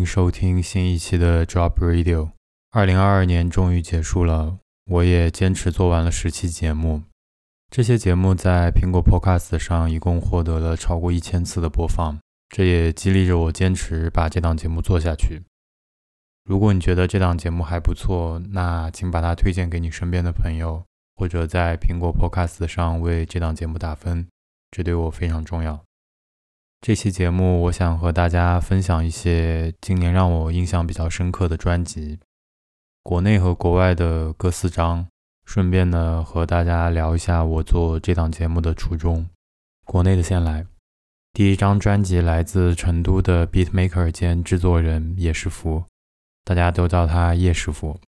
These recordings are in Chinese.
迎收听新一期的 Drop Radio。二零二二年终于结束了，我也坚持做完了十期节目。这些节目在苹果 Podcast 上一共获得了超过一千次的播放，这也激励着我坚持把这档节目做下去。如果你觉得这档节目还不错，那请把它推荐给你身边的朋友，或者在苹果 Podcast 上为这档节目打分，这对我非常重要。这期节目，我想和大家分享一些今年让我印象比较深刻的专辑，国内和国外的各四张，顺便呢和大家聊一下我做这档节目的初衷。国内的先来，第一张专辑来自成都的 Beatmaker 兼制作人叶师傅。大家都叫他叶师傅，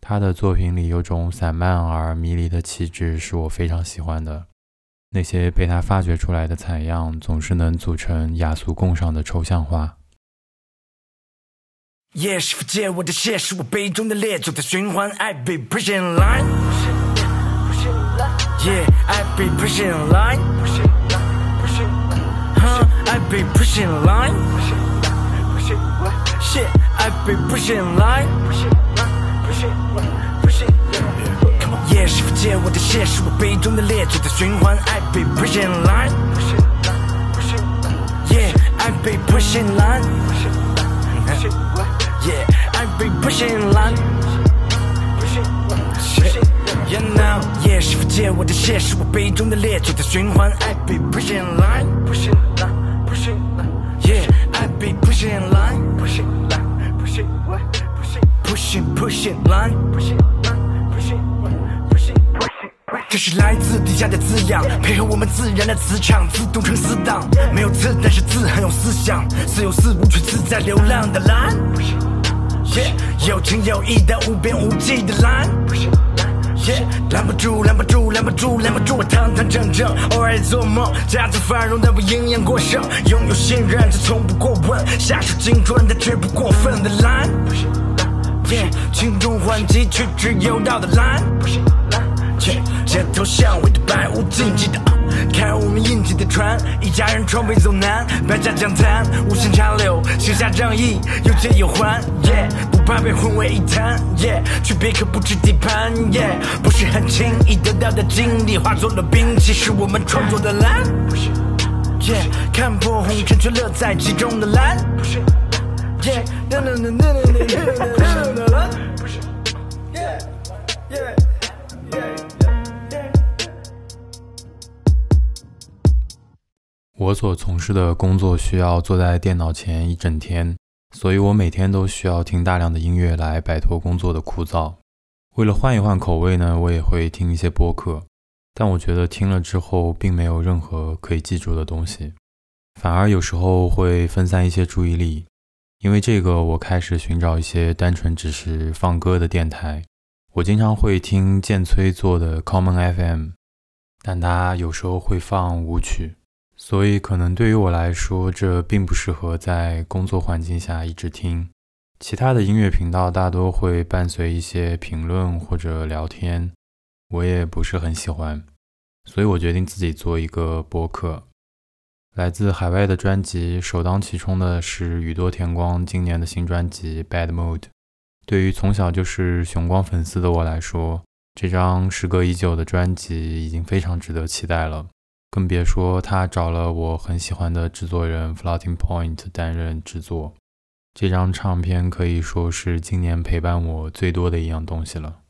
他的作品里有种散漫而迷离的气质，是我非常喜欢的。那些被他发掘出来的采样，总是能组成雅俗共赏的抽象画。叶师傅借我的血，是我杯中的烈酒在循环。I be pushing line，yeah I be pushing line，huh I be pushing line，shit。I be pushing line，叶师傅借我的血，是我杯中的烈酒在循环。I be pushing line，yeah I be pushing line，yeah I be pushing line，yeah now 叶师傅借我的血，是我杯中的烈酒在循环。I be pushing line，yeah I be pushing line。pushing pushing line，这是来自地下的滋养，配合我们自然的磁场，自动成死党。没有刺，但是字很有思想，似有似无却自在流浪的蓝。有情有义的无边无际的蓝。拦不住，拦不住，拦不住，拦不住我堂堂正正，偶尔做梦，家族繁荣但我营养过剩，拥有信任却从不过问，下手精准但绝不过分的蓝。轻重缓急，却只有道的蓝。街头巷尾的百无禁忌的，开我们印记的船。一家人闯北走南，百家讲坛，无心插柳，行侠仗义，有借有还。不怕被混为一谈，区别可不止底盘。不是很轻易得到的经历，化作了兵器，是我们创作的蓝。看破红尘，却乐在其中的蓝。我所从事的工作需要坐在电脑前一整天，所以我每天都需要听大量的音乐来摆脱工作的枯燥。为了换一换口味呢，我也会听一些播客，但我觉得听了之后并没有任何可以记住的东西，反而有时候会分散一些注意力。因为这个，我开始寻找一些单纯只是放歌的电台。我经常会听剑崔做的 Common FM，但他有时候会放舞曲，所以可能对于我来说，这并不适合在工作环境下一直听。其他的音乐频道大多会伴随一些评论或者聊天，我也不是很喜欢，所以我决定自己做一个播客。来自海外的专辑，首当其冲的是宇多田光今年的新专辑《Bad Mood》。对于从小就是熊光粉丝的我来说，这张时隔已久的专辑已经非常值得期待了。更别说他找了我很喜欢的制作人 Floating Point 担任制作。这张唱片可以说是今年陪伴我最多的一样东西了。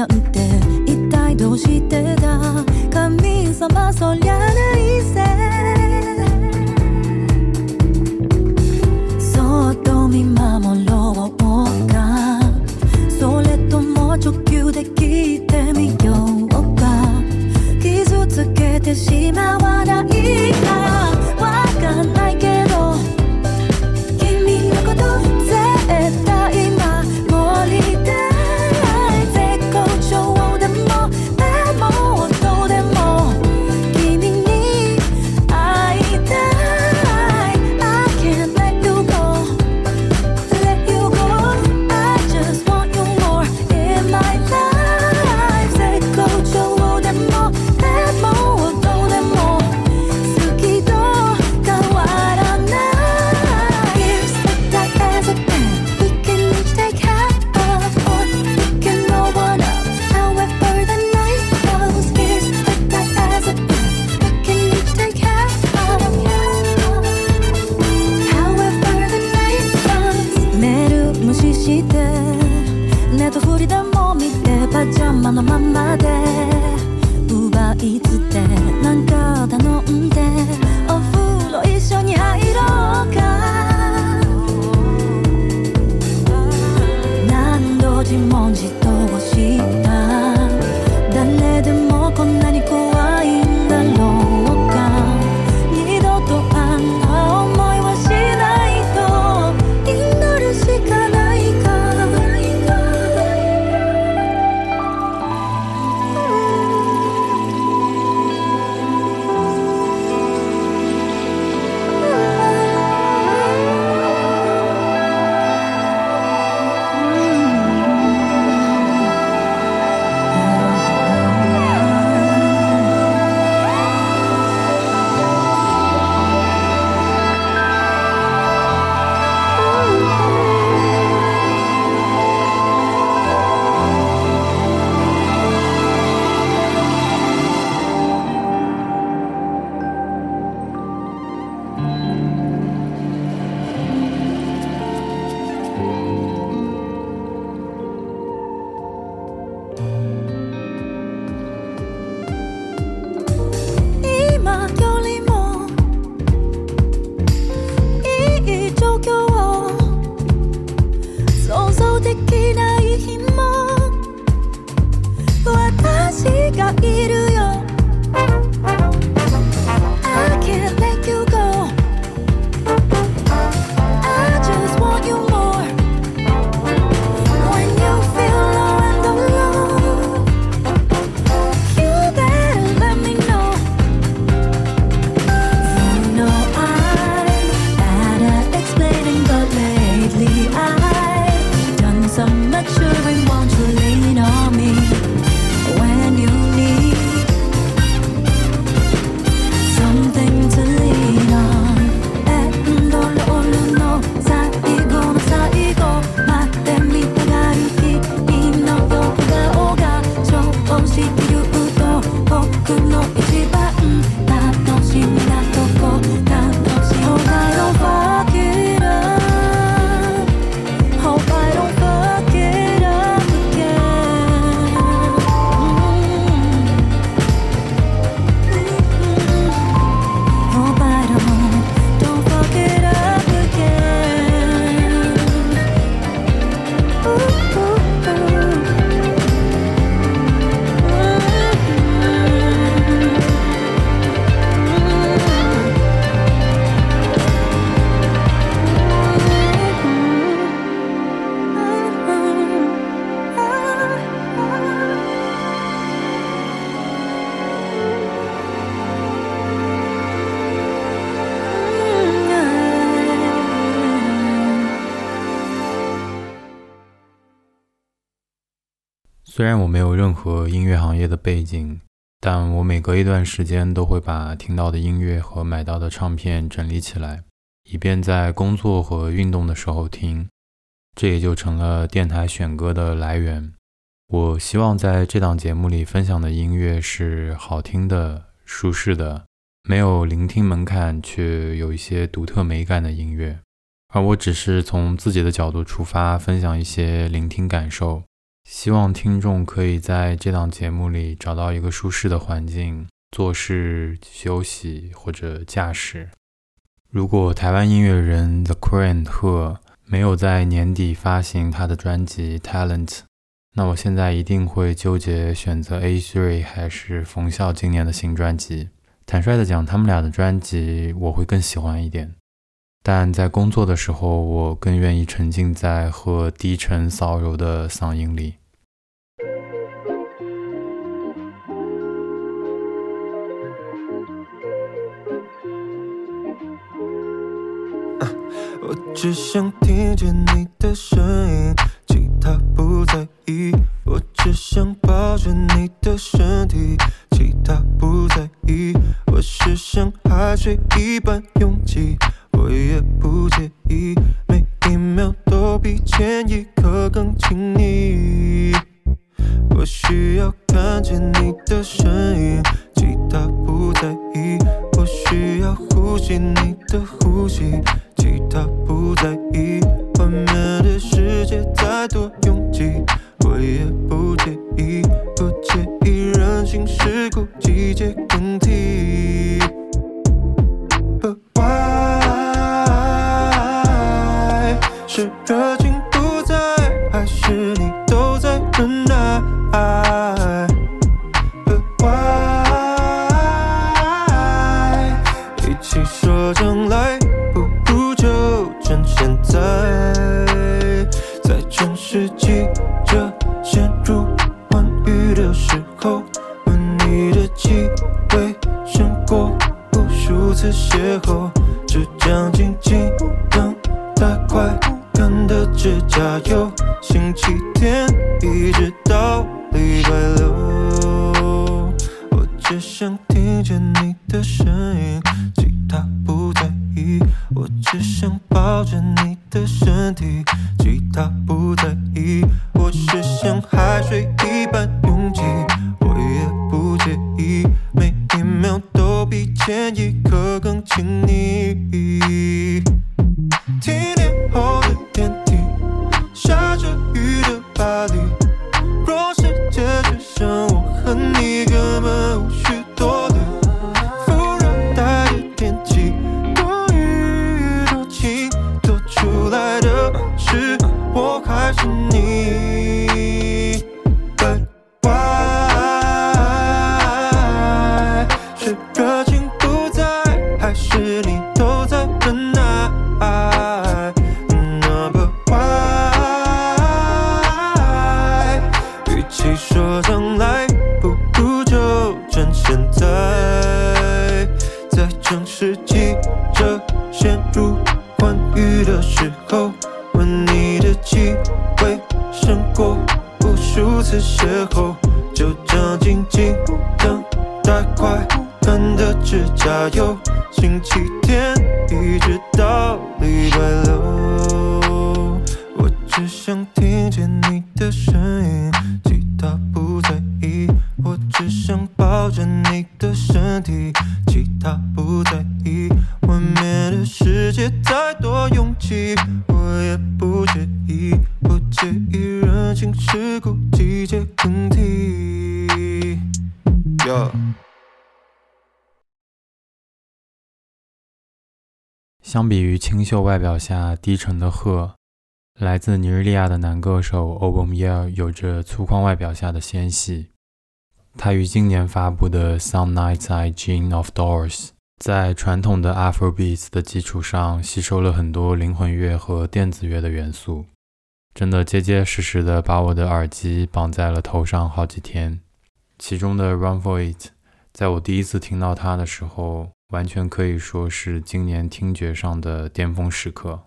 ngậm 有任何音乐行业的背景，但我每隔一段时间都会把听到的音乐和买到的唱片整理起来，以便在工作和运动的时候听。这也就成了电台选歌的来源。我希望在这档节目里分享的音乐是好听的、舒适的，没有聆听门槛却有一些独特美感的音乐。而我只是从自己的角度出发，分享一些聆听感受。希望听众可以在这档节目里找到一个舒适的环境，做事、休息或者驾驶。如果台湾音乐人 The Crane 赫没有在年底发行他的专辑《Talent》，那我现在一定会纠结选择 A3 还是冯笑今年的新专辑。坦率的讲，他们俩的专辑我会更喜欢一点，但在工作的时候，我更愿意沉浸在和低沉骚柔的嗓音里。只想听见你的声音，其他不在意。我只想抱着你的身体，其他不在意。我是像海水一般拥挤，我也不介意，每一秒都比前一刻更亲密。我需要看见你的身影，其他不在意。我需要呼吸你的呼吸，在意。外面的世界太多的声音，其他不在意，我只想抱着你的身体，其他欢愉的时候，吻你的气味胜过无数次邂逅，就这样静静等待快干的指甲油，星期天一直到礼拜六。我只想听见你的声音，其他不在意。我只想抱着你的身体，其他不在意。世界再多拥挤，我也不介意，不介意人情世故，季节更替。Yeah. 相比于清秀外表下低沉的鹤，来自尼日利亚的男歌手 Obomyel 有着粗犷外表下的纤细。他于今年发布的《Some Nights I Dream of Doors》在传统的 Afrobeats 的基础上，吸收了很多灵魂乐和电子乐的元素，真的结结实实的把我的耳机绑在了头上好几天。其中的《Run for It》，在我第一次听到它的时候，完全可以说是今年听觉上的巅峰时刻。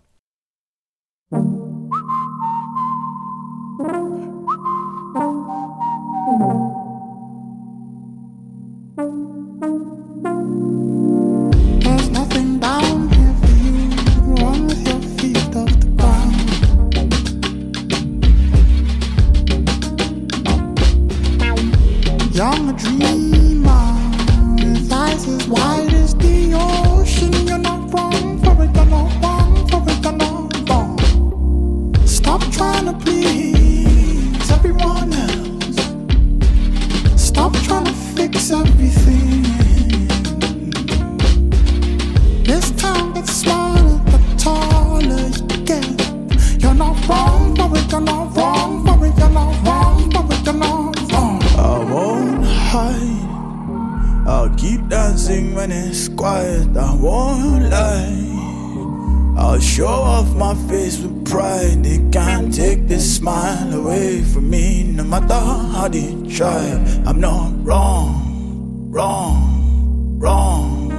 Keep dancing when it's quiet. I won't lie. I'll show off my face with pride. They can't take this smile away from me. No matter how they try, I'm not wrong, wrong, wrong,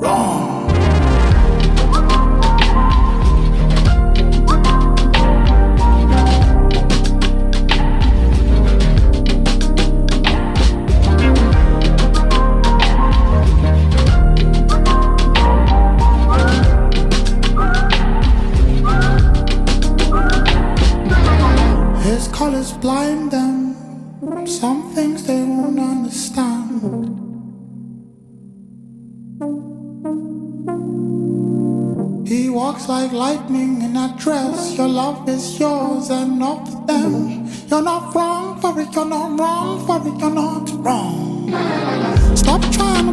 wrong. Like lightning in a dress. Your love is yours and not them. You're not wrong for it, you're not wrong for it, you're not wrong. Stop trying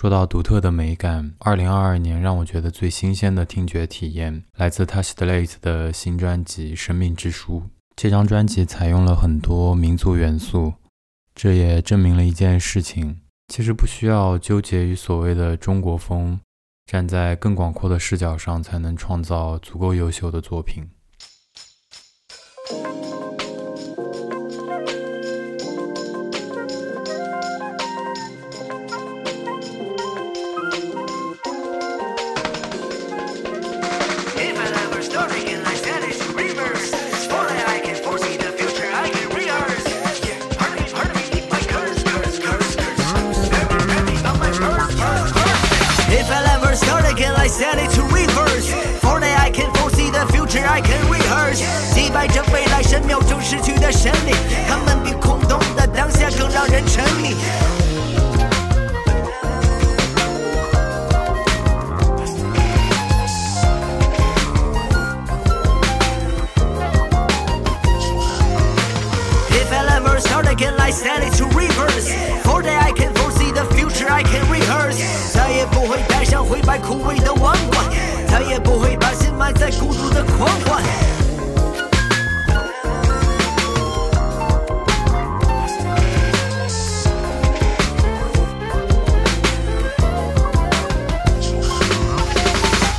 说到独特的美感，二零二二年让我觉得最新鲜的听觉体验来自 Touch the Late 的新专辑《生命之书》。这张专辑采用了很多民族元素，这也证明了一件事情：其实不需要纠结于所谓的中国风，站在更广阔的视角上，才能创造足够优秀的作品。again, I said it to reverse. For that I can foresee the future, I can rehearse. 击败这未来神秒钟逝去的神力，他们比空洞的当下更让人沉迷。If I ever start again, I set it to reverse. For that I can foresee the future, I can rehearse. 会戴上灰白枯萎的王冠，再也不会把心埋在孤独的狂欢。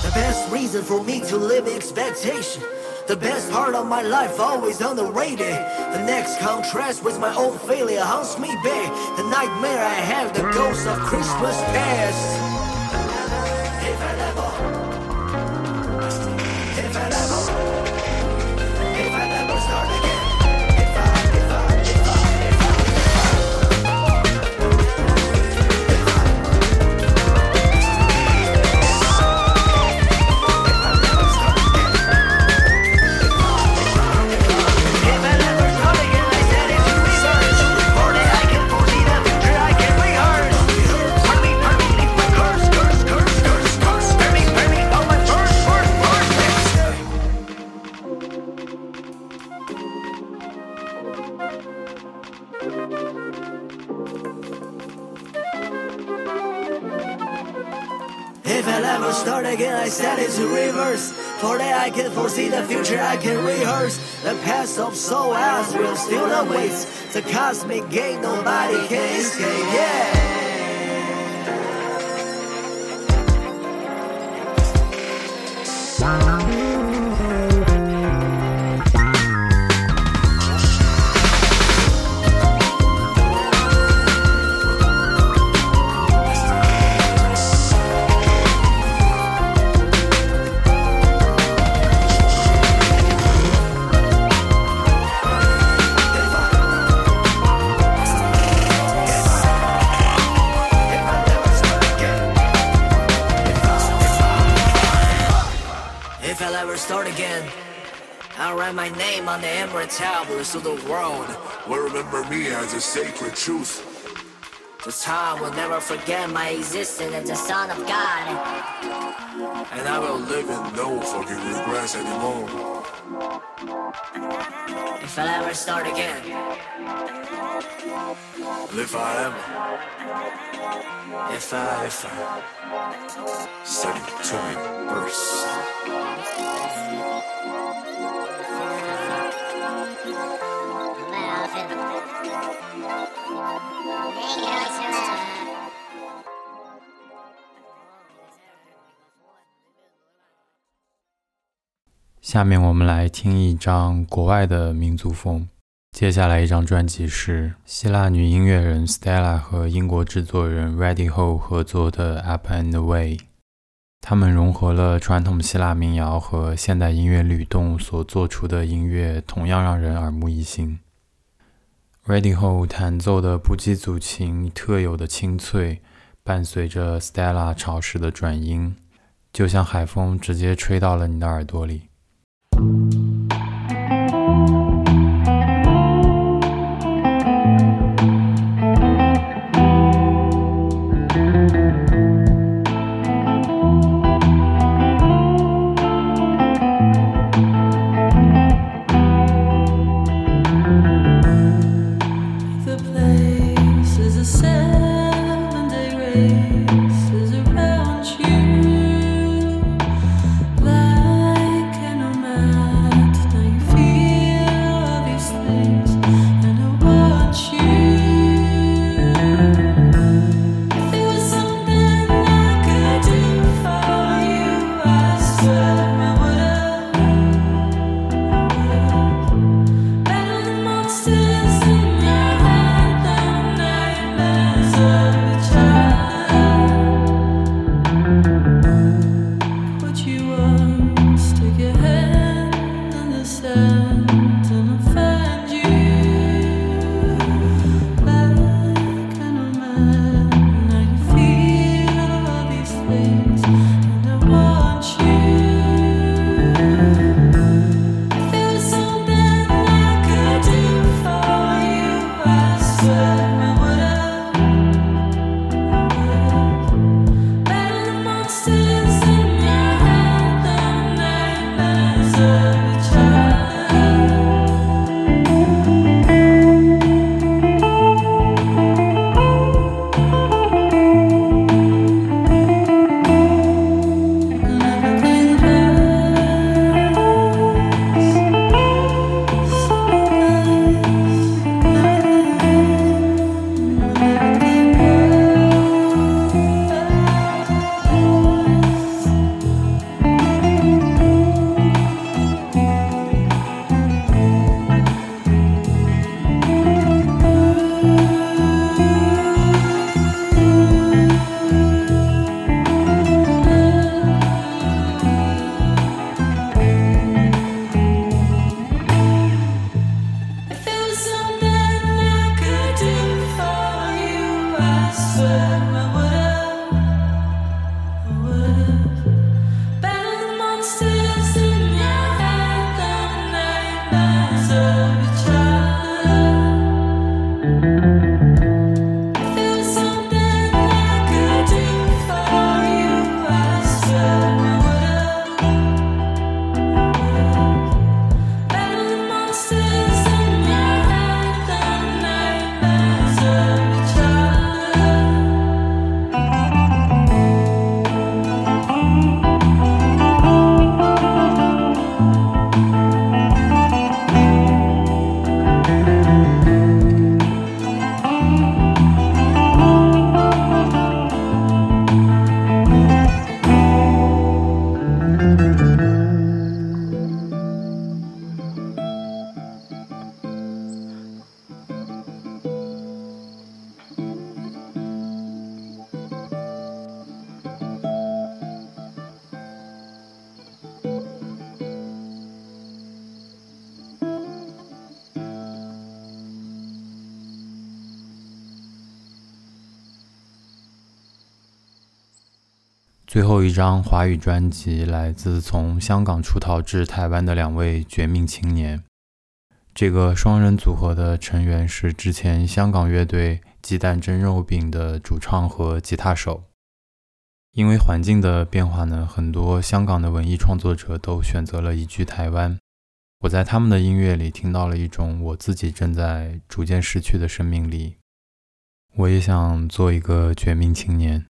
The best reason for me to live expectation. The best part of my life always underrated. The next contrast with my own failure haunts me back. The nightmare I have, the ghost of Christmas past. So ours will steal the weights. The cosmic gate nobody can escape. Yeah. The tablets of the world. will remember me as a sacred truth. The time will never forget my existence as the Son of God. And I will live in no fucking regrets anymore. If I'll ever start again, If I am, if I, if I. 下面我们来听一张国外的民族风。接下来一张专辑是希腊女音乐人 Stella 和英国制作人 Ready Ho 合作的《Up and Away》。他们融合了传统希腊民谣和现代音乐律动所做出的音乐，同样让人耳目一新。Ready Ho 弹奏的不羁组琴特有的清脆，伴随着 Stella 潮湿的转音，就像海风直接吹到了你的耳朵里。you swear my word. 最后一张华语专辑来自从香港出逃至台湾的两位绝命青年。这个双人组合的成员是之前香港乐队鸡蛋蒸肉饼的主唱和吉他手。因为环境的变化呢，很多香港的文艺创作者都选择了移居台湾。我在他们的音乐里听到了一种我自己正在逐渐失去的生命力。我也想做一个绝命青年。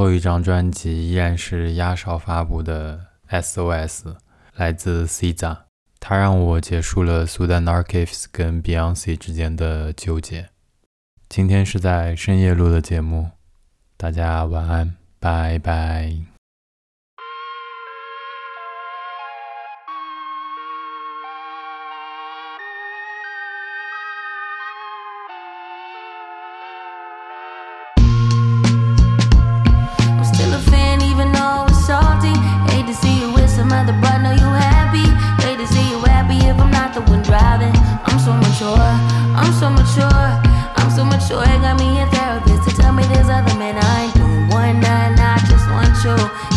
后一张专辑依然是压哨发布的 SOS，来自 Ciza，它让我结束了 Sudan Archives 跟 Beyonce 之间的纠结。今天是在深夜录的节目，大家晚安，拜拜。 또